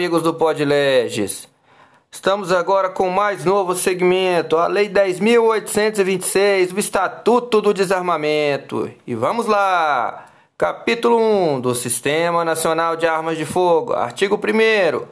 Amigos do Podleges. Estamos agora com mais novo segmento, a Lei 10.826, o Estatuto do Desarmamento. E vamos lá! Capítulo 1 do Sistema Nacional de Armas de Fogo, artigo 1.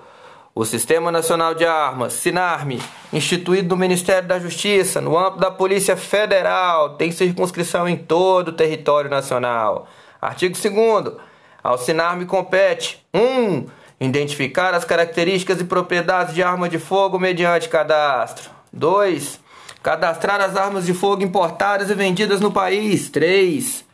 O Sistema Nacional de Armas, SINARME, instituído no Ministério da Justiça, no âmbito da Polícia Federal, tem circunscrição em todo o território nacional. Artigo 2. Ao SINARME compete 1. Um, Identificar as características e propriedades de arma de fogo mediante cadastro. 2. Cadastrar as armas de fogo importadas e vendidas no país. 3.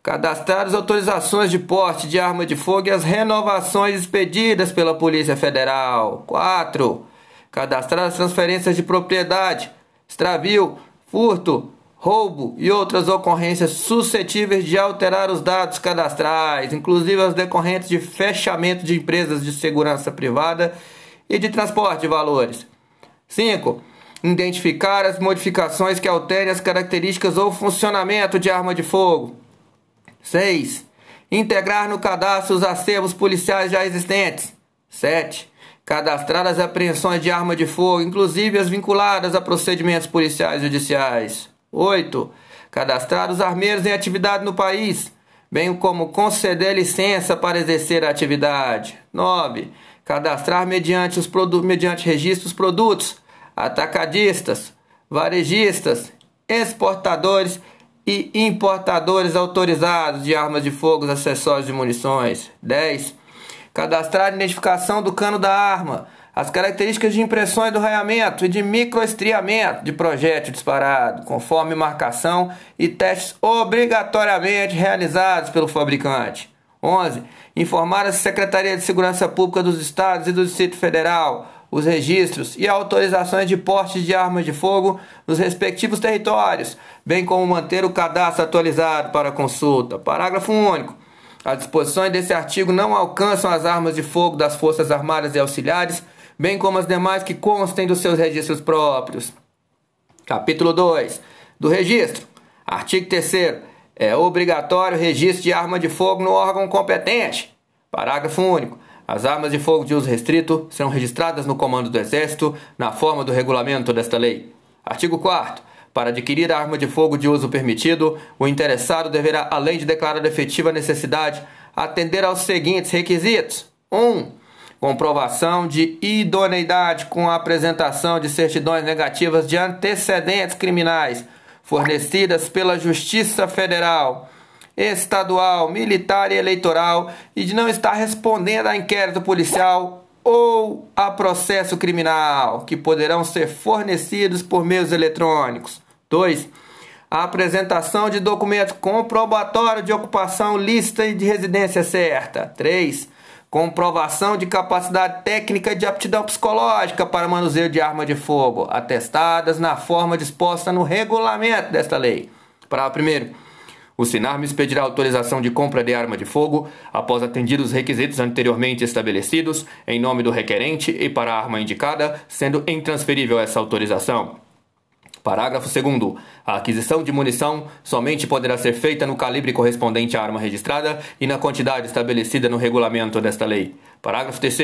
Cadastrar as autorizações de porte de arma de fogo e as renovações expedidas pela Polícia Federal. 4. Cadastrar as transferências de propriedade, extravio, furto, roubo e outras ocorrências suscetíveis de alterar os dados cadastrais, inclusive as decorrentes de fechamento de empresas de segurança privada e de transporte de valores. 5. Identificar as modificações que alterem as características ou funcionamento de arma de fogo. 6. Integrar no cadastro os acervos policiais já existentes. 7. Cadastrar as apreensões de arma de fogo, inclusive as vinculadas a procedimentos policiais judiciais. 8. Cadastrar os armeiros em atividade no país, bem como conceder licença para exercer a atividade. 9. Cadastrar mediante, os mediante registros produtos, atacadistas, varejistas, exportadores e importadores autorizados de armas de fogo, acessórios e munições. 10. Cadastrar a identificação do cano da arma, as características de impressões do raiamento e de microestriamento de projétil disparado, conforme marcação e testes obrigatoriamente realizados pelo fabricante. 11. Informar a Secretaria de Segurança Pública dos Estados e do Distrito Federal os registros e autorizações de porte de armas de fogo nos respectivos territórios, bem como manter o cadastro atualizado para consulta. Parágrafo único. As disposições desse artigo não alcançam as armas de fogo das Forças Armadas e Auxiliares bem como as demais que constem dos seus registros próprios. Capítulo 2 do registro. Artigo 3 é obrigatório registro de arma de fogo no órgão competente. Parágrafo único. As armas de fogo de uso restrito serão registradas no Comando do Exército na forma do regulamento desta lei. Artigo 4 para adquirir a arma de fogo de uso permitido, o interessado deverá, além de declarar efetiva necessidade, atender aos seguintes requisitos: 1. Um, comprovação de idoneidade com a apresentação de certidões negativas de antecedentes criminais fornecidas pela Justiça Federal, Estadual, Militar e Eleitoral e de não estar respondendo a inquérito policial ou a processo criminal, que poderão ser fornecidos por meios eletrônicos. 2. A apresentação de documento comprobatório de ocupação lícita e de residência certa. 3 comprovação de capacidade técnica de aptidão psicológica para manuseio de arma de fogo, atestadas na forma disposta no regulamento desta lei. Parágrafo primeiro. O SINARM expedirá autorização de compra de arma de fogo após atendidos os requisitos anteriormente estabelecidos em nome do requerente e para a arma indicada, sendo intransferível essa autorização. Parágrafo 2. A aquisição de munição somente poderá ser feita no calibre correspondente à arma registrada e na quantidade estabelecida no regulamento desta lei. Parágrafo 3.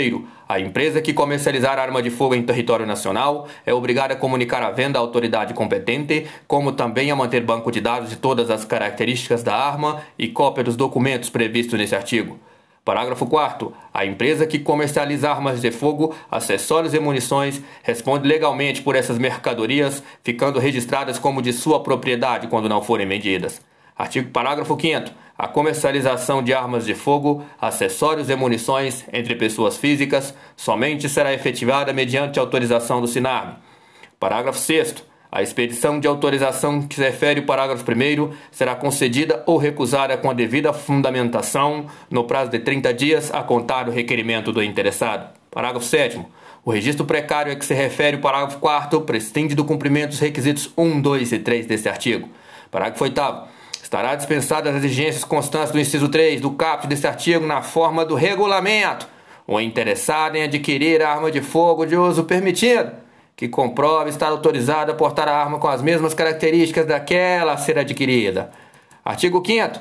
A empresa que comercializar arma de fogo em território nacional é obrigada a comunicar a venda à autoridade competente, como também a manter banco de dados de todas as características da arma e cópia dos documentos previstos nesse artigo. Parágrafo 4. A empresa que comercializa armas de fogo, acessórios e munições responde legalmente por essas mercadorias, ficando registradas como de sua propriedade quando não forem vendidas. Artigo parágrafo 5 A comercialização de armas de fogo, acessórios e munições entre pessoas físicas somente será efetivada mediante autorização do SINARM. Parágrafo 6 a expedição de autorização que se refere ao parágrafo 1 será concedida ou recusada com a devida fundamentação no prazo de 30 dias a contar do requerimento do interessado. Parágrafo 7 o registro precário a que se refere o parágrafo 4 prescinde do cumprimento dos requisitos 1, 2 e 3 deste artigo. Parágrafo 8 Estará dispensada as exigências constantes do inciso 3 do caput deste artigo na forma do regulamento. O interessado em adquirir arma de fogo de uso permitido que comprove estar autorizado a portar a arma com as mesmas características daquela a ser adquirida. Artigo 5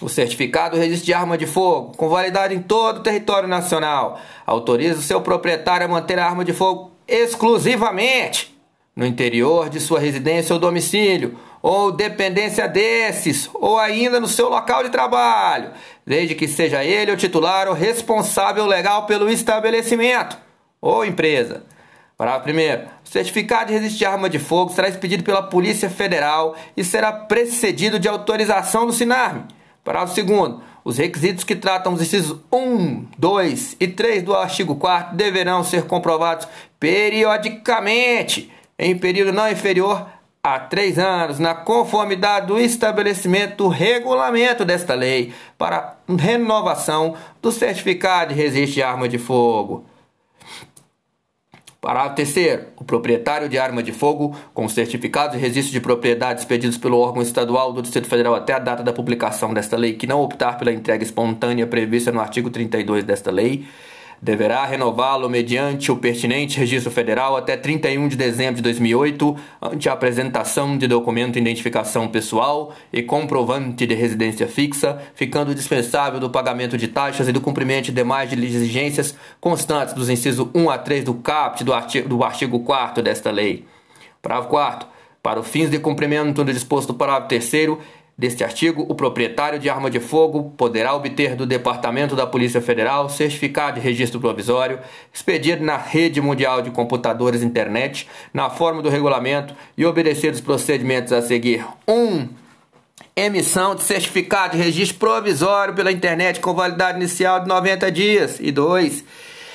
O certificado registro de arma de fogo, com validade em todo o território nacional, autoriza o seu proprietário a manter a arma de fogo exclusivamente no interior de sua residência ou domicílio, ou dependência desses, ou ainda no seu local de trabalho, desde que seja ele o titular ou responsável legal pelo estabelecimento ou empresa. Parágrafo 1. O certificado de resistir arma de fogo será expedido pela Polícia Federal e será precedido de autorização do SINARME. Parágrafo 2. Os requisitos que tratam os incisos 1, 2 e 3 do artigo 4 deverão ser comprovados periodicamente, em período não inferior a três anos, na conformidade do estabelecimento do regulamento desta lei, para renovação do certificado de resiste arma de fogo. Parágrafo 3 O proprietário de arma de fogo, com certificado de registro de propriedade expedidos pelo órgão estadual do Distrito Federal até a data da publicação desta lei, que não optar pela entrega espontânea prevista no artigo 32 desta lei, deverá renová-lo mediante o pertinente registro federal até 31 de dezembro de 2008, ante a apresentação de documento de identificação pessoal e comprovante de residência fixa, ficando dispensável do pagamento de taxas e do cumprimento de demais exigências constantes dos incisos 1 a 3 do caput do artigo, do artigo 4 desta lei. Parágrafo 4 para os fins de cumprimento do disposto do parágrafo 3 Deste artigo, o proprietário de arma de fogo poderá obter do Departamento da Polícia Federal certificado de registro provisório, expedido na rede mundial de computadores internet, na forma do regulamento e obedecer os procedimentos a seguir. 1. Um, emissão de certificado de registro provisório pela internet com validade inicial de 90 dias. E 2.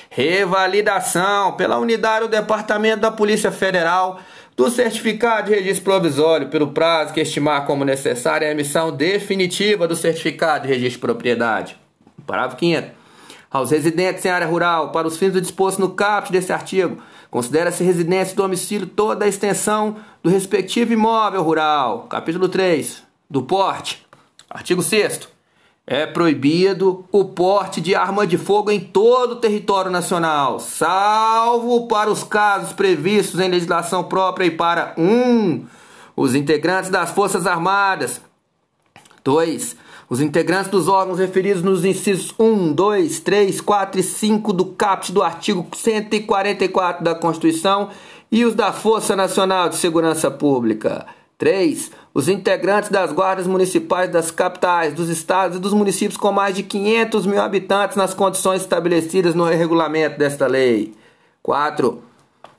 Revalidação pela unidade do Departamento da Polícia Federal do certificado de registro provisório pelo prazo que estimar como necessária a emissão definitiva do certificado de registro de propriedade. Parágrafo 5 Aos residentes em área rural, para os fins do disposto no caput desse artigo, considera-se residência e domicílio toda a extensão do respectivo imóvel rural. Capítulo 3. Do porte. Artigo 6 é proibido o porte de arma de fogo em todo o território nacional, salvo para os casos previstos em legislação própria e para 1. Um, os integrantes das Forças Armadas. 2. Os integrantes dos órgãos referidos nos incisos 1, 2, 3, 4 e 5 do caput do artigo 144 da Constituição e os da Força Nacional de Segurança Pública. 3. Os integrantes das guardas municipais das capitais, dos estados e dos municípios com mais de 500 mil habitantes nas condições estabelecidas no regulamento desta lei. 4.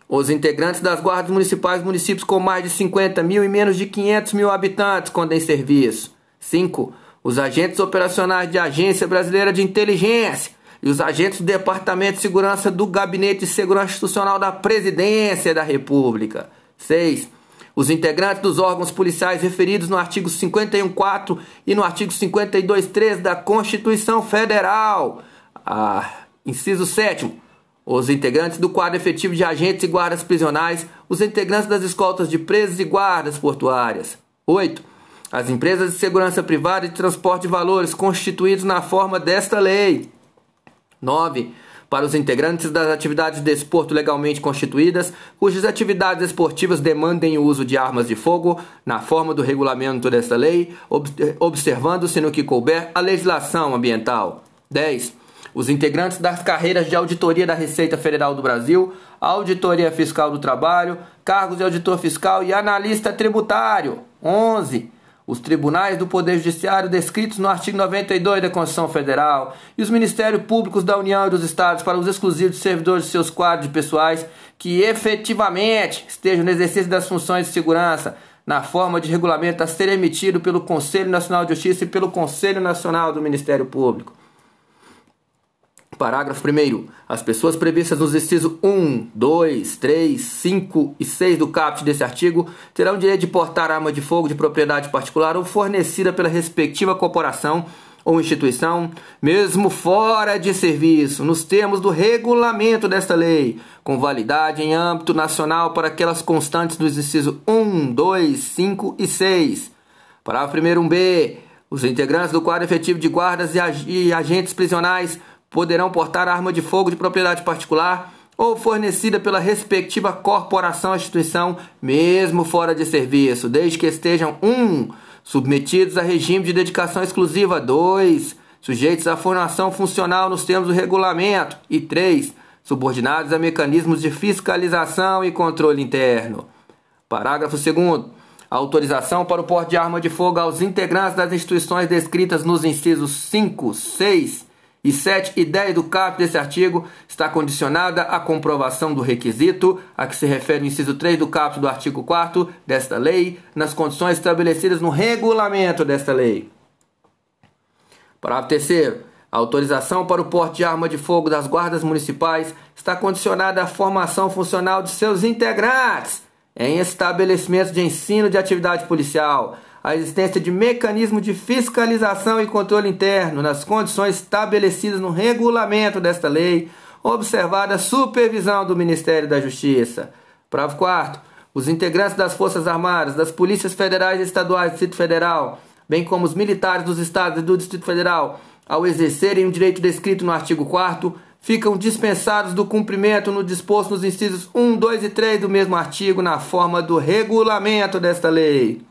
Os integrantes das guardas municipais municípios com mais de 50 mil e menos de 500 mil habitantes quando em serviço. 5. Os agentes operacionais de Agência Brasileira de Inteligência e os agentes do Departamento de Segurança do Gabinete de Segurança Institucional da Presidência da República. 6 os integrantes dos órgãos policiais referidos no artigo 51.4 e no artigo 52.3 da Constituição Federal. Ah, inciso 7 os integrantes do quadro efetivo de agentes e guardas prisionais, os integrantes das escoltas de presos e guardas portuárias. 8. As empresas de segurança privada e de transporte de valores constituídos na forma desta lei. 9 para os integrantes das atividades de desporto legalmente constituídas, cujas atividades esportivas demandem o uso de armas de fogo, na forma do regulamento desta lei, observando-se no que couber a legislação ambiental. 10. Os integrantes das carreiras de auditoria da Receita Federal do Brasil, auditoria fiscal do trabalho, cargos de auditor fiscal e analista tributário. 11 os tribunais do Poder Judiciário descritos no artigo 92 da Constituição Federal e os Ministérios Públicos da União e dos Estados para os exclusivos servidores de seus quadros pessoais que efetivamente estejam no exercício das funções de segurança na forma de regulamento a ser emitido pelo Conselho Nacional de Justiça e pelo Conselho Nacional do Ministério Público. Parágrafo 1. As pessoas previstas nos incisos 1, 2, 3, 5 e 6 do caput desse artigo terão direito de portar arma de fogo de propriedade particular ou fornecida pela respectiva corporação ou instituição, mesmo fora de serviço, nos termos do regulamento desta lei, com validade em âmbito nacional para aquelas constantes dos incisos 1, 2, 5 e 6. Parágrafo 1 1b. Os integrantes do quadro efetivo de guardas e agentes prisionais poderão portar arma de fogo de propriedade particular ou fornecida pela respectiva corporação ou instituição, mesmo fora de serviço, desde que estejam 1. Um, submetidos a regime de dedicação exclusiva. 2. Sujeitos à formação funcional nos termos do regulamento. E 3. Subordinados a mecanismos de fiscalização e controle interno. Parágrafo 2. Autorização para o porte de arma de fogo aos integrantes das instituições descritas nos incisos 5, 6 e 7 e 10 do caput desse artigo está condicionada à comprovação do requisito a que se refere o inciso 3 do caput do artigo 4 desta lei, nas condições estabelecidas no regulamento desta lei. Parágrafo 3 a autorização para o porte de arma de fogo das guardas municipais está condicionada à formação funcional de seus integrantes em estabelecimentos de ensino de atividade policial, a existência de mecanismo de fiscalização e controle interno nas condições estabelecidas no regulamento desta lei, observada a supervisão do Ministério da Justiça. Parágrafo 4 Os integrantes das Forças Armadas, das Polícias Federais e Estaduais do Distrito Federal, bem como os militares dos Estados e do Distrito Federal, ao exercerem o direito descrito no artigo 4 ficam dispensados do cumprimento no disposto nos incisos 1, 2 e 3 do mesmo artigo na forma do regulamento desta lei.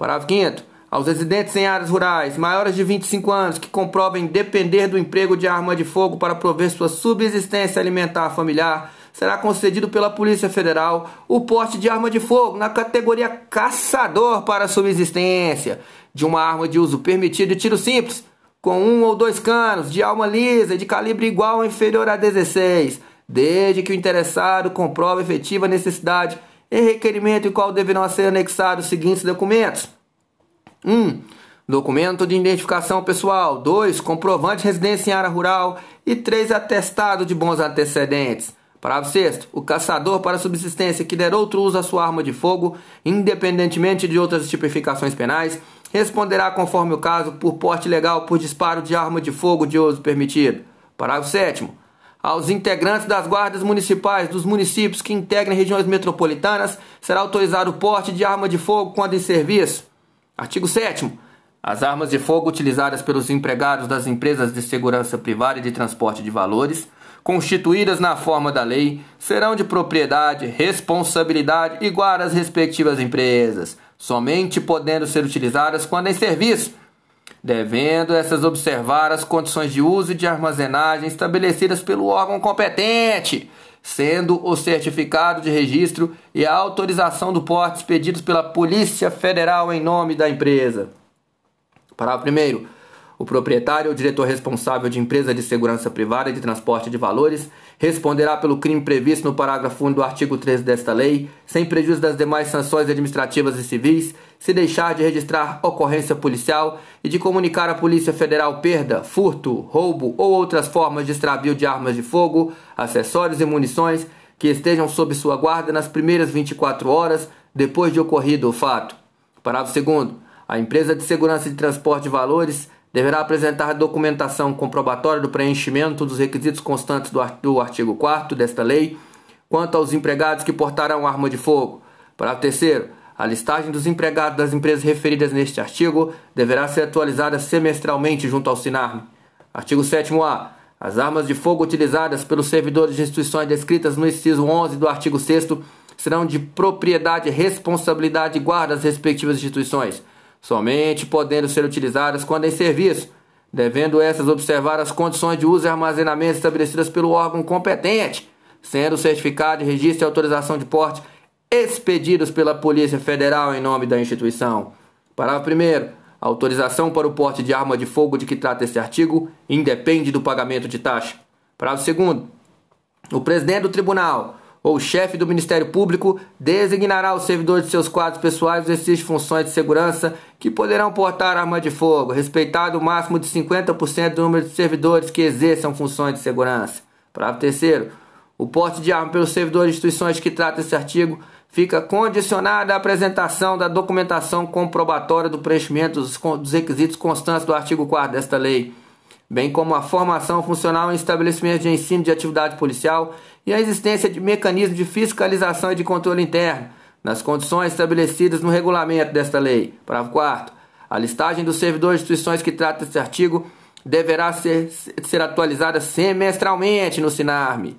Parágrafo 5 aos residentes em áreas rurais maiores de 25 anos que comprovem depender do emprego de arma de fogo para prover sua subsistência alimentar familiar, será concedido pela Polícia Federal o porte de arma de fogo na categoria caçador para subsistência, de uma arma de uso permitido de tiro simples, com um ou dois canos, de alma lisa e de calibre igual ou inferior a 16, desde que o interessado comprove efetiva necessidade e requerimento em qual deverão ser anexados os seguintes documentos: 1. Um, documento de identificação pessoal. 2. Comprovante de residência em área rural. E 3. Atestado de bons antecedentes. Parágrafo 6. O caçador para subsistência que der outro uso à sua arma de fogo, independentemente de outras tipificações penais, responderá conforme o caso por porte legal por disparo de arma de fogo de uso permitido. Parágrafo 7 aos integrantes das guardas municipais dos municípios que integrem regiões metropolitanas será autorizado o porte de arma de fogo quando em serviço. Artigo 7 As armas de fogo utilizadas pelos empregados das empresas de segurança privada e de transporte de valores, constituídas na forma da lei, serão de propriedade, responsabilidade igual às respectivas empresas, somente podendo ser utilizadas quando em serviço devendo essas observar as condições de uso e de armazenagem estabelecidas pelo órgão competente, sendo o certificado de registro e a autorização do porte expedidos pela Polícia Federal em nome da empresa. Parágrafo 1 o proprietário ou diretor responsável de empresa de segurança privada e de transporte de valores responderá pelo crime previsto no parágrafo 1 do artigo 13 desta lei, sem prejuízo das demais sanções administrativas e civis, se deixar de registrar ocorrência policial e de comunicar à Polícia Federal perda, furto, roubo ou outras formas de extravio de armas de fogo, acessórios e munições que estejam sob sua guarda nas primeiras 24 horas depois de ocorrido o fato. Parágrafo 2 a empresa de segurança de transporte de valores deverá apresentar documentação comprobatória do preenchimento dos requisitos constantes do artigo 4 desta lei quanto aos empregados que portarão arma de fogo. Parágrafo 3 a listagem dos empregados das empresas referidas neste artigo deverá ser atualizada semestralmente junto ao SINARM. Artigo 7º-A. As armas de fogo utilizadas pelos servidores de instituições descritas no inciso 11 do artigo 6 serão de propriedade responsabilidade e guarda das respectivas instituições somente podendo ser utilizadas quando em serviço, devendo essas observar as condições de uso e armazenamento estabelecidas pelo órgão competente, sendo o certificado de registro e autorização de porte expedidos pela Polícia Federal em nome da instituição. Parágrafo 1. A autorização para o porte de arma de fogo de que trata este artigo independe do pagamento de taxa. Parágrafo 2. O presidente do tribunal ou chefe do Ministério Público designará os servidores de seus quadros pessoais do exercício funções de segurança que poderão portar arma de fogo, respeitado o máximo de 50% do número de servidores que exerçam funções de segurança. Parágrafo terceiro. O porte de arma pelos servidores de instituições que trata esse artigo fica condicionado à apresentação da documentação comprobatória do preenchimento dos requisitos constantes do artigo 4 desta lei bem como a formação funcional em estabelecimentos de ensino de atividade policial e a existência de mecanismos de fiscalização e de controle interno, nas condições estabelecidas no regulamento desta lei. Parágrafo 4 A listagem dos servidores de instituições que trata este artigo deverá ser, ser atualizada semestralmente no SINARME.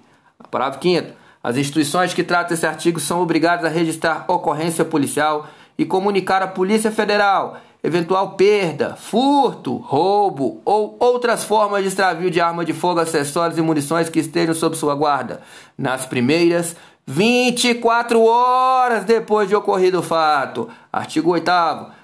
Parágrafo 5 As instituições que tratam esse artigo são obrigadas a registrar ocorrência policial e comunicar à Polícia Federal eventual perda, furto, roubo ou outras formas de extravio de arma de fogo, acessórios e munições que estejam sob sua guarda nas primeiras 24 horas depois de ocorrido o fato. Artigo 8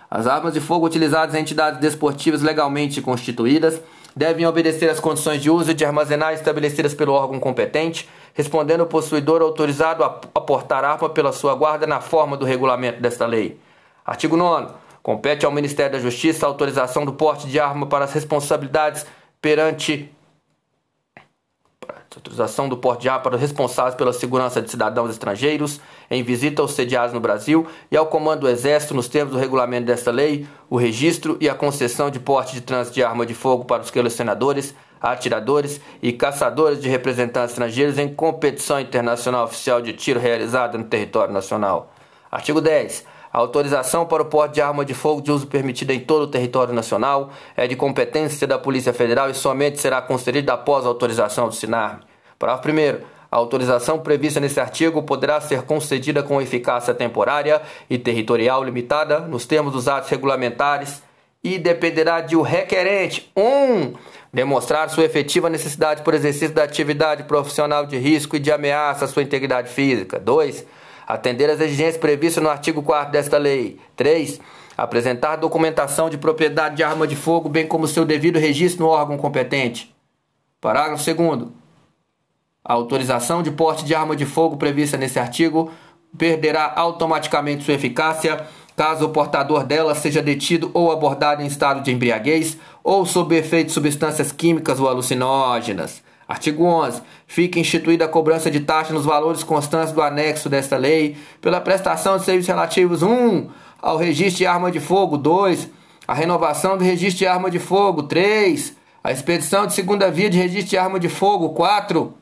as armas de fogo utilizadas em entidades desportivas legalmente constituídas devem obedecer às condições de uso e de armazenar estabelecidas pelo órgão competente, respondendo o possuidor autorizado a aportar arma pela sua guarda na forma do regulamento desta lei. Artigo 9 Compete ao Ministério da Justiça a autorização do porte de arma para as responsabilidades perante autorização do porte de arma para os responsáveis pela segurança de cidadãos estrangeiros em visita aos sediados no Brasil e ao Comando do Exército, nos termos do regulamento desta lei, o registro e a concessão de porte de trânsito de arma de fogo para os colecionadores, atiradores e caçadores de representantes estrangeiros em competição internacional oficial de tiro realizada no território nacional. Artigo 10. A autorização para o porte de arma de fogo de uso permitida em todo o território nacional é de competência da Polícia Federal e somente será concedida após a autorização do SINARM. Parágrafo 1. A autorização prevista nesse artigo poderá ser concedida com eficácia temporária e territorial limitada nos termos dos atos regulamentares e dependerá de o requerente 1. Um, demonstrar sua efetiva necessidade por exercício da atividade profissional de risco e de ameaça à sua integridade física. 2 atender às exigências previstas no artigo 4 desta lei. 3. Apresentar documentação de propriedade de arma de fogo, bem como seu devido registro no órgão competente. Parágrafo 2. A autorização de porte de arma de fogo prevista nesse artigo perderá automaticamente sua eficácia caso o portador dela seja detido ou abordado em estado de embriaguez ou sob efeito de substâncias químicas ou alucinógenas. Artigo 11. Fica instituída a cobrança de taxa nos valores constantes do anexo desta lei pela prestação de serviços relativos 1. ao registro de arma de fogo 2. a renovação do registro de arma de fogo 3. a expedição de segunda via de registro de arma de fogo 4.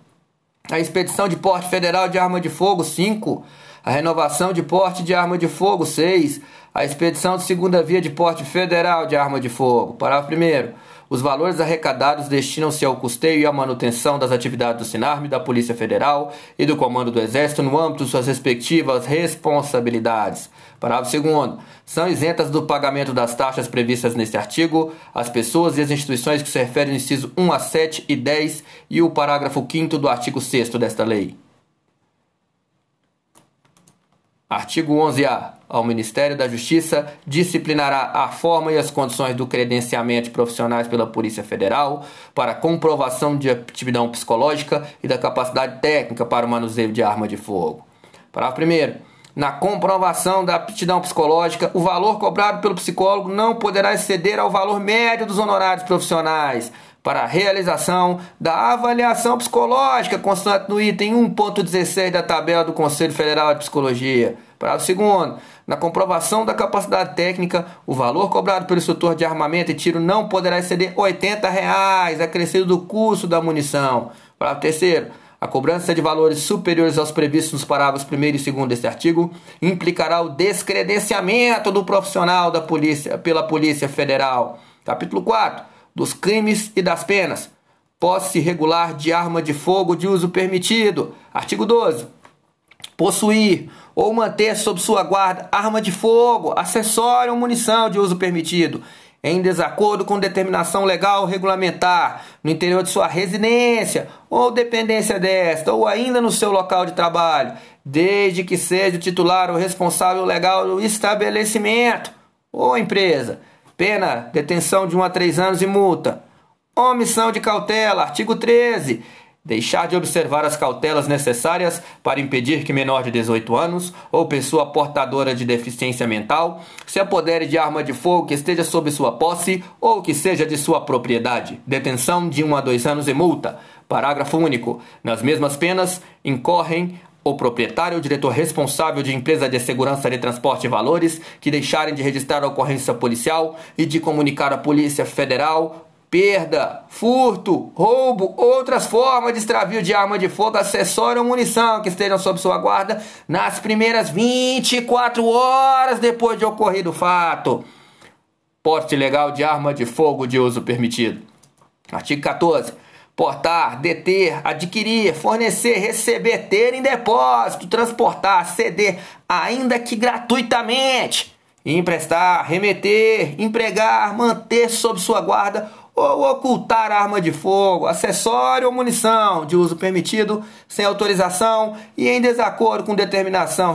a expedição de porte federal de arma de fogo 5. a renovação de porte de arma de fogo 6. a expedição de segunda via de porte federal de arma de fogo. Parágrafo 1 os valores arrecadados destinam-se ao custeio e à manutenção das atividades do SINARM, da Polícia Federal e do Comando do Exército no âmbito de suas respectivas responsabilidades. Parágrafo 2. São isentas do pagamento das taxas previstas neste artigo as pessoas e as instituições que se referem no inciso 1 a 7 e 10 e o parágrafo 5 do artigo 6 desta lei. Artigo 11-A. Ao Ministério da Justiça disciplinará a forma e as condições do credenciamento de profissionais pela Polícia Federal para comprovação de aptidão psicológica e da capacidade técnica para o manuseio de arma de fogo. Parágrafo 1. Na comprovação da aptidão psicológica, o valor cobrado pelo psicólogo não poderá exceder ao valor médio dos honorários profissionais para a realização da avaliação psicológica constante no item 1.16 da tabela do Conselho Federal de Psicologia. Parágrafo segundo, na comprovação da capacidade técnica, o valor cobrado pelo instrutor de armamento e tiro não poderá exceder 80 reais, acrescido do custo da munição. Parágrafo terceiro, a cobrança de valores superiores aos previstos nos parágrafos 1 e 2 deste artigo implicará o descredenciamento do profissional da polícia pela Polícia Federal. Capítulo 4 dos crimes e das penas. Posse regular de arma de fogo de uso permitido. Artigo 12. Possuir ou manter sob sua guarda arma de fogo, acessório ou munição de uso permitido, em desacordo com determinação legal regulamentar, no interior de sua residência ou dependência desta, ou ainda no seu local de trabalho, desde que seja o titular ou responsável legal do estabelecimento ou empresa Pena, detenção de 1 a 3 anos e multa. Omissão de cautela, artigo 13. Deixar de observar as cautelas necessárias para impedir que menor de 18 anos ou pessoa portadora de deficiência mental se apodere de arma de fogo que esteja sob sua posse ou que seja de sua propriedade. Detenção de 1 a 2 anos e multa. Parágrafo único. Nas mesmas penas incorrem o proprietário ou diretor responsável de empresa de segurança de transporte e valores que deixarem de registrar a ocorrência policial e de comunicar à Polícia Federal perda, furto, roubo, outras formas de extravio de arma de fogo, acessório ou munição que estejam sob sua guarda nas primeiras 24 horas depois de ocorrido o fato. Porte legal de arma de fogo de uso permitido. Artigo 14 portar, deter, adquirir, fornecer, receber, ter em depósito, transportar, ceder, ainda que gratuitamente, emprestar, remeter, empregar, manter sob sua guarda ou ocultar arma de fogo, acessório ou munição de uso permitido sem autorização e em desacordo com determinação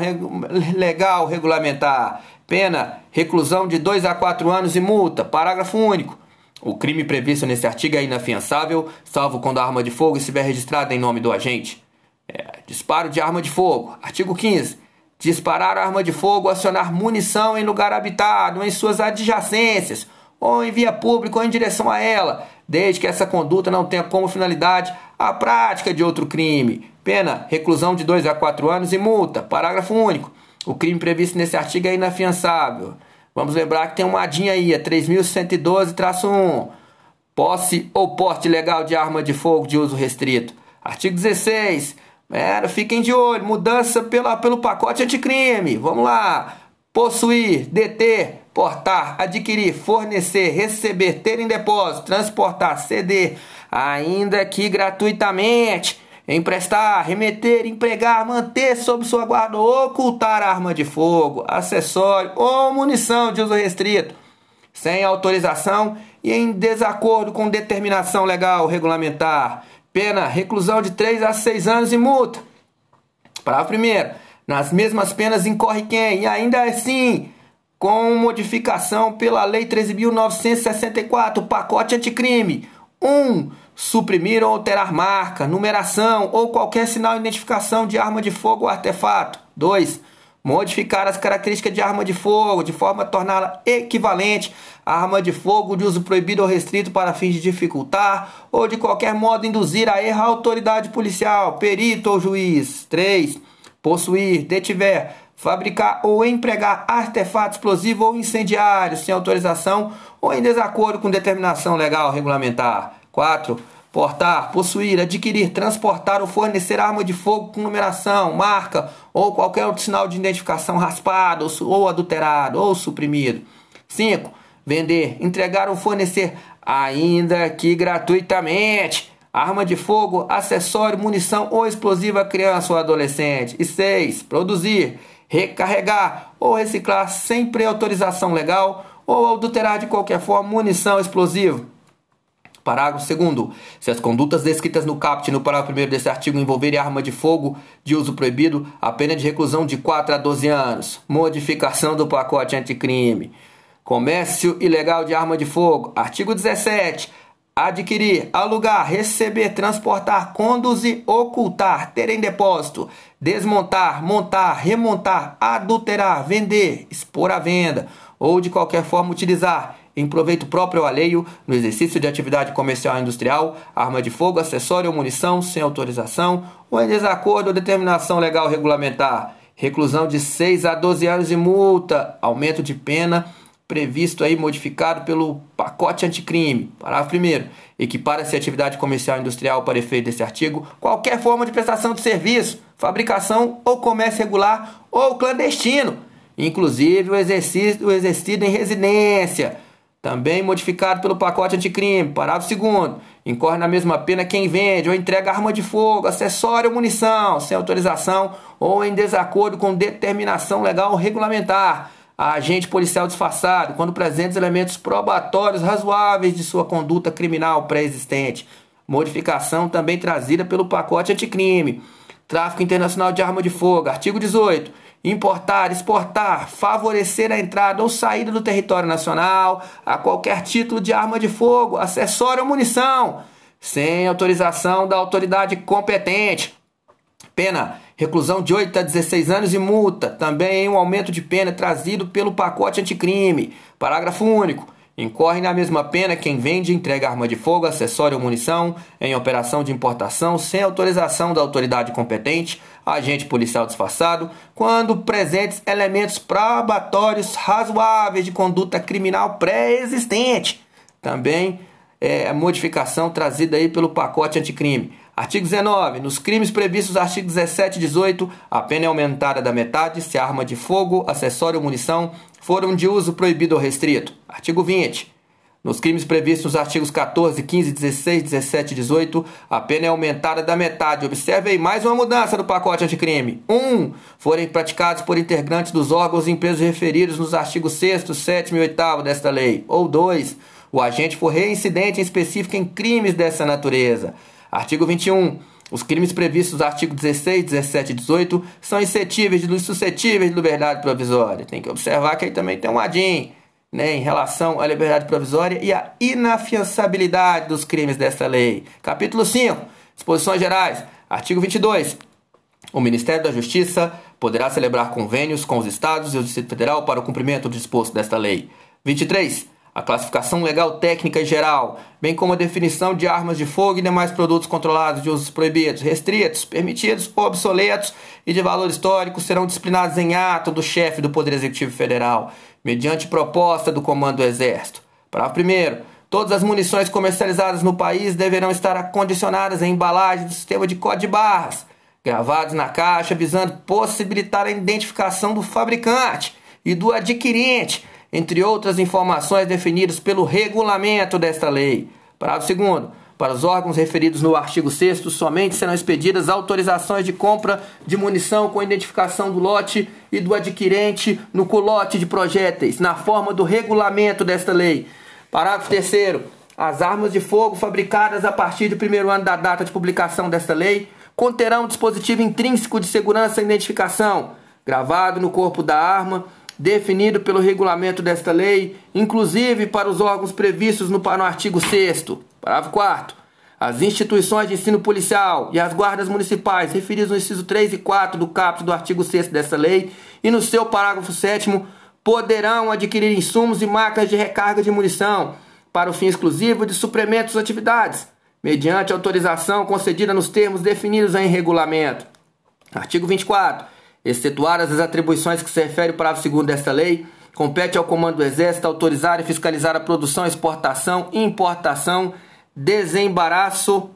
legal regulamentar. Pena: reclusão de 2 a 4 anos e multa. Parágrafo único. O crime previsto nesse artigo é inafiançável, salvo quando a arma de fogo estiver registrada em nome do agente. É, disparo de arma de fogo. Artigo 15. Disparar arma de fogo, acionar munição em lugar habitado, em suas adjacências ou em via pública ou em direção a ela, desde que essa conduta não tenha como finalidade a prática de outro crime. Pena: reclusão de 2 a 4 anos e multa. Parágrafo único. O crime previsto nesse artigo é inafiançável. Vamos lembrar que tem uma adinha aí, é 3112-1. Posse ou porte legal de arma de fogo de uso restrito. Artigo 16. Era, fiquem de olho, mudança pela, pelo pacote anticrime. Vamos lá. Possuir, deter, portar, adquirir, fornecer, receber, ter em depósito, transportar, ceder, ainda que gratuitamente, emprestar, remeter, empregar, manter sob sua guarda ocultar arma de fogo, acessório ou munição de uso restrito, sem autorização e em desacordo com determinação legal regulamentar. Pena, reclusão de 3 a 6 anos e multa. Parágrafo primeiro. Nas mesmas penas incorre quem? E ainda assim, com modificação pela Lei 13.964, pacote anticrime. 1. Um, suprimir ou alterar marca, numeração ou qualquer sinal de identificação de arma de fogo ou artefato. 2. Modificar as características de arma de fogo de forma a torná-la equivalente à arma de fogo de uso proibido ou restrito para fins de dificultar ou de qualquer modo induzir a erro a autoridade policial, perito ou juiz. 3. Possuir, detiver, fabricar ou empregar artefato explosivo ou incendiário sem autorização ou em desacordo com determinação legal regulamentar. 4. Portar, possuir, adquirir, transportar ou fornecer arma de fogo com numeração, marca ou qualquer outro sinal de identificação raspado ou adulterado ou suprimido. 5. Vender, entregar ou fornecer, ainda que gratuitamente, arma de fogo, acessório, munição ou explosiva a criança ou adolescente. E 6. Produzir, recarregar ou reciclar sem pré-autorização legal ou adulterar de qualquer forma munição explosiva. Parágrafo 2. Se as condutas descritas no caput no parágrafo 1 desse artigo envolverem arma de fogo de uso proibido, a pena de reclusão de 4 a 12 anos. Modificação do pacote anticrime. Comércio ilegal de arma de fogo. Artigo 17 adquirir, alugar, receber, transportar, conduzir, ocultar, ter em depósito, desmontar, montar, remontar, adulterar, vender, expor à venda ou de qualquer forma utilizar em proveito próprio ou alheio no exercício de atividade comercial ou industrial, arma de fogo, acessório ou munição sem autorização ou em desacordo ou determinação legal regulamentar, reclusão de 6 a 12 anos e multa, aumento de pena previsto aí, modificado pelo pacote anticrime. Parágrafo 1 Equipara-se a atividade comercial e industrial para efeito desse artigo qualquer forma de prestação de serviço, fabricação ou comércio regular ou clandestino, inclusive o exercício o exercido em residência. Também modificado pelo pacote anticrime. Parágrafo 2 Incorre na mesma pena quem vende ou entrega arma de fogo, acessório ou munição, sem autorização ou em desacordo com determinação legal ou regulamentar a agente policial disfarçado quando presentes elementos probatórios razoáveis de sua conduta criminal pré-existente. Modificação também trazida pelo pacote anticrime. Tráfico internacional de arma de fogo. Artigo 18. Importar, exportar, favorecer a entrada ou saída do território nacional a qualquer título de arma de fogo, acessório ou munição, sem autorização da autoridade competente. Pena reclusão de 8 a 16 anos e multa. Também um aumento de pena trazido pelo pacote anticrime. Parágrafo único. Incorre na mesma pena quem vende entrega arma de fogo, acessório ou munição em operação de importação sem autorização da autoridade competente, agente policial disfarçado, quando presentes elementos probatórios razoáveis de conduta criminal pré-existente. Também é a modificação trazida aí pelo pacote anticrime. Artigo 19. Nos crimes previstos no artigo 17 e 18, a pena é aumentada da metade se a arma de fogo, acessório ou munição foram de uso proibido ou restrito. Artigo 20. Nos crimes previstos nos artigos 14, 15, 16, 17 e 18, a pena é aumentada da metade. Observe aí mais uma mudança do pacote anticrime. 1. Um, forem praticados por integrantes dos órgãos e empresas referidos nos artigos 6, 7 e 8 desta lei. Ou 2. O agente for reincidente em específico em crimes dessa natureza. Artigo 21. Os crimes previstos nos artigos 16, 17 e 18 são insuscetíveis de, suscetíveis de liberdade provisória. Tem que observar que aí também tem um adin né, em relação à liberdade provisória e à inafiançabilidade dos crimes desta lei. Capítulo 5. Disposições gerais. Artigo 22. O Ministério da Justiça poderá celebrar convênios com os estados e o Distrito Federal para o cumprimento do disposto desta lei. 23 a classificação legal técnica geral, bem como a definição de armas de fogo e demais produtos controlados de usos proibidos, restritos, permitidos ou obsoletos e de valor histórico serão disciplinados em ato do chefe do Poder Executivo Federal, mediante proposta do Comando do Exército. Parágrafo 1. Todas as munições comercializadas no país deverão estar acondicionadas em embalagem do sistema de código de barras, gravados na caixa, visando possibilitar a identificação do fabricante e do adquirente entre outras informações definidas pelo regulamento desta lei. Parágrafo 2 para os órgãos referidos no artigo 6 somente serão expedidas autorizações de compra de munição com identificação do lote e do adquirente no culote de projéteis, na forma do regulamento desta lei. Parágrafo 3 As armas de fogo fabricadas a partir do primeiro ano da data de publicação desta lei conterão dispositivo intrínseco de segurança e identificação, gravado no corpo da arma, definido pelo regulamento desta lei, inclusive para os órgãos previstos no, no artigo 6 Parágrafo 4 As instituições de ensino policial e as guardas municipais referidas no inciso 3 e 4 do caput do artigo 6 desta lei e no seu parágrafo 7 poderão adquirir insumos e máquinas de recarga de munição para o fim exclusivo de suplementos às atividades, mediante autorização concedida nos termos definidos em regulamento. Artigo 24 Excetuadas as atribuições que se refere ao parágrafo 2 desta lei, compete ao Comando do Exército autorizar e fiscalizar a produção, exportação, importação, desembaraço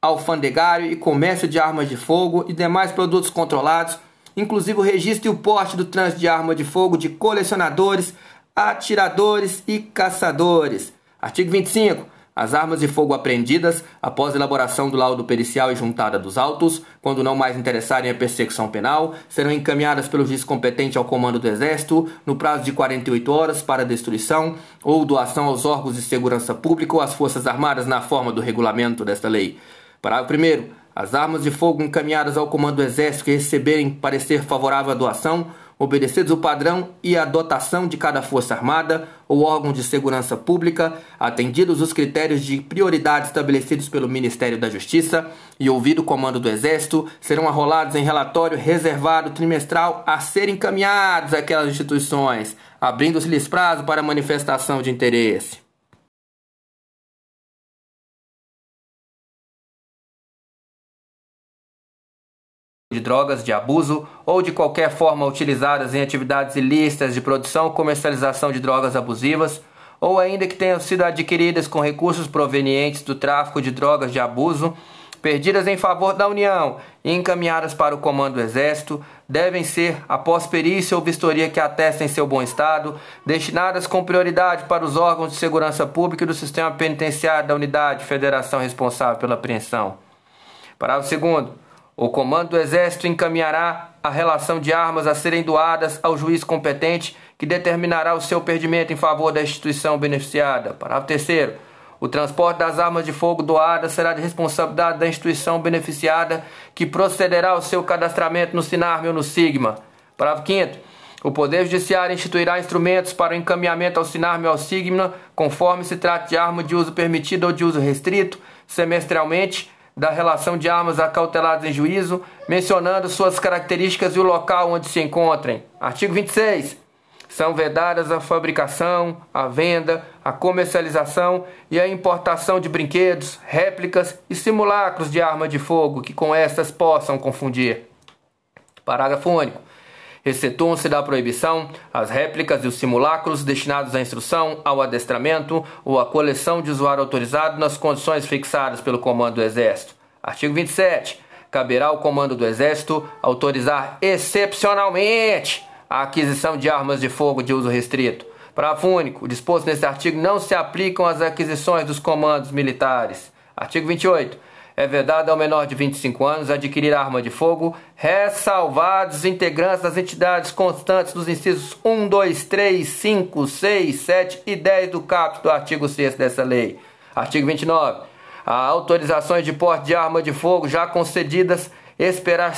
alfandegário e comércio de armas de fogo e demais produtos controlados, inclusive o registro e o porte do trânsito de arma de fogo de colecionadores, atiradores e caçadores. Artigo 25. As armas de fogo apreendidas, após elaboração do laudo pericial e juntada dos autos, quando não mais interessarem a persecução penal, serão encaminhadas pelo juiz competente ao comando do Exército no prazo de 48 horas para destruição ou doação aos órgãos de segurança pública ou às Forças Armadas na forma do regulamento desta lei. Parágrafo 1. As armas de fogo encaminhadas ao comando do Exército que receberem parecer favorável à doação obedecidos o padrão e a dotação de cada Força Armada ou órgão de segurança pública, atendidos os critérios de prioridade estabelecidos pelo Ministério da Justiça e ouvido o Comando do Exército, serão arrolados em relatório reservado trimestral a serem encaminhados àquelas instituições, abrindo-se-lhes prazo para manifestação de interesse. De drogas de abuso ou de qualquer forma utilizadas em atividades ilícitas de produção ou comercialização de drogas abusivas, ou ainda que tenham sido adquiridas com recursos provenientes do tráfico de drogas de abuso, perdidas em favor da União e encaminhadas para o Comando do Exército, devem ser, após perícia ou vistoria que atestem seu bom estado, destinadas com prioridade para os órgãos de segurança pública e do sistema penitenciário da unidade federação responsável pela apreensão. Parágrafo 2 o comando do Exército encaminhará a relação de armas a serem doadas ao juiz competente, que determinará o seu perdimento em favor da instituição beneficiada. Parágrafo 3. O transporte das armas de fogo doadas será de responsabilidade da instituição beneficiada, que procederá ao seu cadastramento no SINARM ou no SIGMA. Parágrafo 5. O Poder Judiciário instituirá instrumentos para o encaminhamento ao SINARM ou ao SIGMA, conforme se trate de arma de uso permitido ou de uso restrito, semestralmente, da relação de armas acauteladas em juízo, mencionando suas características e o local onde se encontrem. Artigo 26. São vedadas a fabricação, a venda, a comercialização e a importação de brinquedos, réplicas e simulacros de arma de fogo que com estas possam confundir. Parágrafo único. Excetuam-se da proibição as réplicas e os simulacros destinados à instrução, ao adestramento ou à coleção de usuário autorizado nas condições fixadas pelo Comando do Exército. Artigo 27. Caberá ao Comando do Exército autorizar excepcionalmente a aquisição de armas de fogo de uso restrito, Parágrafo único. O disposto nesse artigo não se aplicam às aquisições dos comandos militares. Artigo 28. É vedado ao menor de 25 anos adquirir arma de fogo, ressalvados os integrantes das entidades constantes dos incisos 1, 2, 3, 5, 6, 7 e 10 do caput do artigo 6 dessa lei. Artigo 29. As autorizações de porte de arma de fogo já concedidas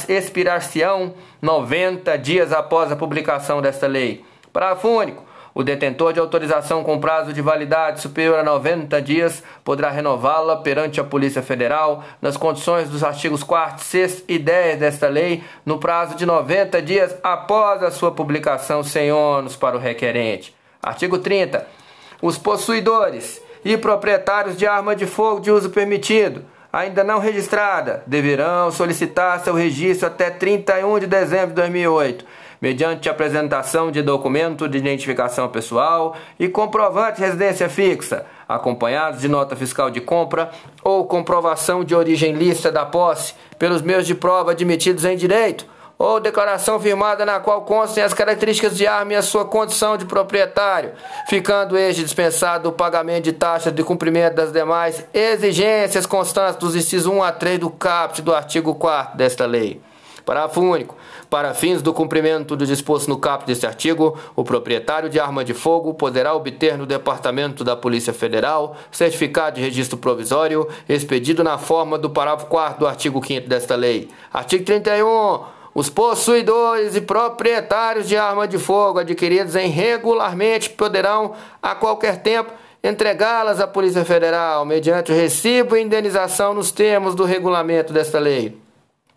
expirar-se-ão 90 dias após a publicação desta lei. Parágrafo único. O detentor de autorização com prazo de validade superior a 90 dias poderá renová-la perante a Polícia Federal nas condições dos artigos 4, 6 e 10 desta lei, no prazo de 90 dias após a sua publicação, sem ônus para o requerente. Artigo 30. Os possuidores e proprietários de arma de fogo de uso permitido ainda não registrada deverão solicitar seu registro até 31 de dezembro de 2008 mediante apresentação de documento de identificação pessoal e comprovante de residência fixa, acompanhados de nota fiscal de compra ou comprovação de origem lícita da posse pelos meios de prova admitidos em direito, ou declaração firmada na qual constem as características de arma e a sua condição de proprietário, ficando este dispensado o pagamento de taxas de cumprimento das demais exigências constantes dos incisos 1 a 3 do caput do artigo 4 desta lei. Parágrafo único. Para fins do cumprimento do disposto no caput deste artigo, o proprietário de arma de fogo poderá obter no Departamento da Polícia Federal certificado de registro provisório expedido na forma do parágrafo 4 do artigo 5 desta lei. Artigo 31. Os possuidores e proprietários de arma de fogo adquiridas irregularmente poderão, a qualquer tempo, entregá-las à Polícia Federal mediante o recibo e indenização nos termos do regulamento desta lei.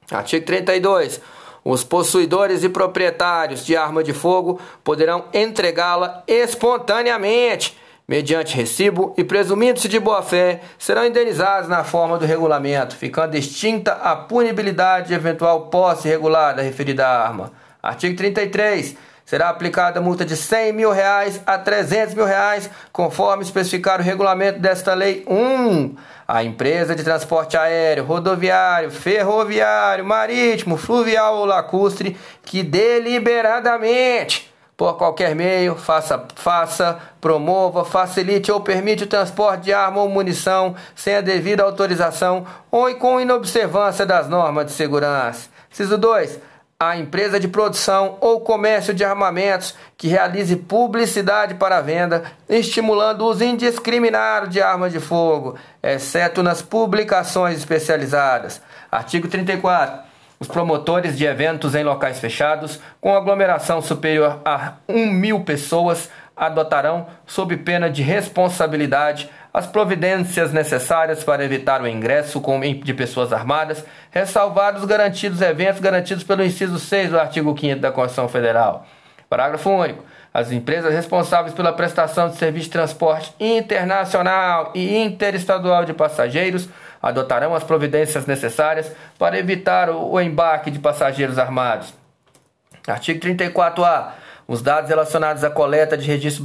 Artigo 32. Os possuidores e proprietários de arma de fogo poderão entregá-la espontaneamente, mediante recibo e presumindo-se de boa-fé, serão indenizados na forma do regulamento, ficando extinta a punibilidade de eventual posse irregular da referida arma. Artigo 33 será aplicada multa de 100 mil reais a 300 mil reais, conforme especificar o regulamento desta lei 1. A empresa de transporte aéreo, rodoviário, ferroviário, marítimo, fluvial ou lacustre que deliberadamente por qualquer meio, faça, faça, promova, facilite ou permite o transporte de arma ou munição sem a devida autorização ou com inobservância das normas de segurança. Ciso 2 a empresa de produção ou comércio de armamentos que realize publicidade para venda, estimulando o uso indiscriminado de armas de fogo, exceto nas publicações especializadas. Artigo 34. Os promotores de eventos em locais fechados, com aglomeração superior a 1 mil pessoas, adotarão, sob pena de responsabilidade, as providências necessárias para evitar o ingresso de pessoas armadas, ressalvados os garantidos eventos garantidos pelo inciso 6 do artigo 5 da Constituição Federal. Parágrafo único. As empresas responsáveis pela prestação de serviço de transporte internacional e interestadual de passageiros adotarão as providências necessárias para evitar o embarque de passageiros armados. Artigo 34-A. Os dados relacionados à coleta de registros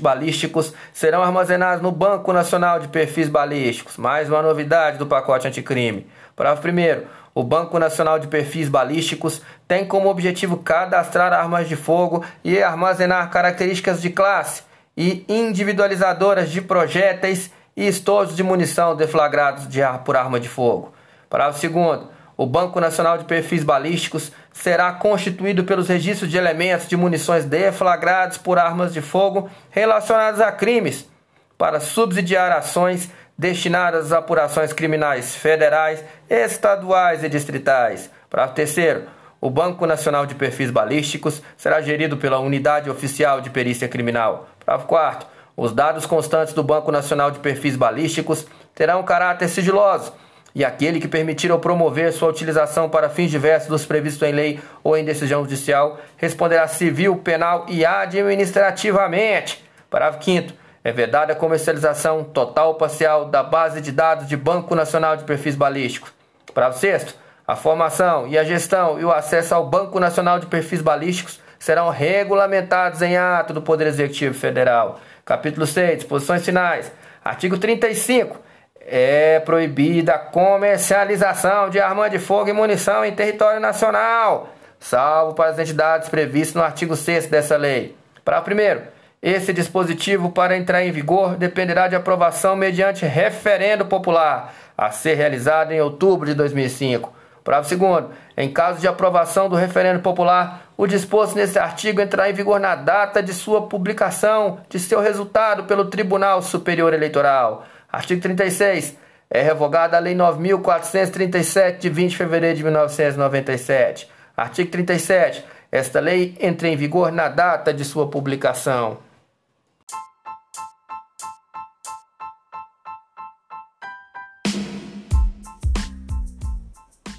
balísticos serão armazenados no Banco Nacional de Perfis Balísticos. Mais uma novidade do pacote anticrime. Parágrafo 1. O Banco Nacional de Perfis Balísticos tem como objetivo cadastrar armas de fogo e armazenar características de classe e individualizadoras de projéteis e estojos de munição deflagrados de ar por arma de fogo. Parágrafo 2. O Banco Nacional de Perfis Balísticos será constituído pelos registros de elementos de munições deflagrados por armas de fogo relacionados a crimes, para subsidiar ações destinadas às apurações criminais federais, estaduais e distritais. Para terceiro, o Banco Nacional de Perfis Balísticos será gerido pela Unidade Oficial de Perícia Criminal. Para quarto, os dados constantes do Banco Nacional de Perfis Balísticos terão caráter sigiloso e aquele que permitir ou promover sua utilização para fins diversos dos previstos em lei ou em decisão judicial responderá civil, penal e administrativamente. Parágrafo 5 é vedada a comercialização total ou parcial da base de dados de Banco Nacional de Perfis Balísticos. Parágrafo 6 a formação e a gestão e o acesso ao Banco Nacional de Perfis Balísticos serão regulamentados em ato do Poder Executivo Federal. Capítulo 6, disposições finais. Artigo 35 é proibida a comercialização de arma de fogo e munição em território nacional, salvo para as entidades previstas no artigo 6 dessa lei. Para primeiro, Esse dispositivo, para entrar em vigor, dependerá de aprovação mediante referendo popular, a ser realizado em outubro de 2005. Parágrafo segundo. Em caso de aprovação do referendo popular, o disposto nesse artigo entrará em vigor na data de sua publicação de seu resultado pelo Tribunal Superior Eleitoral. Artigo 36. É revogada a Lei 9.437, de 20 de fevereiro de 1997. Artigo 37. Esta lei entra em vigor na data de sua publicação.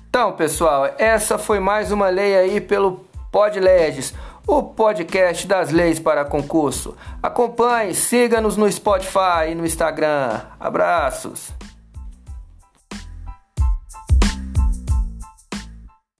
Então, pessoal, essa foi mais uma lei aí pelo Podleges, o podcast das leis para concurso. Acompanhe, siga-nos no Spotify e no Instagram. Abraços.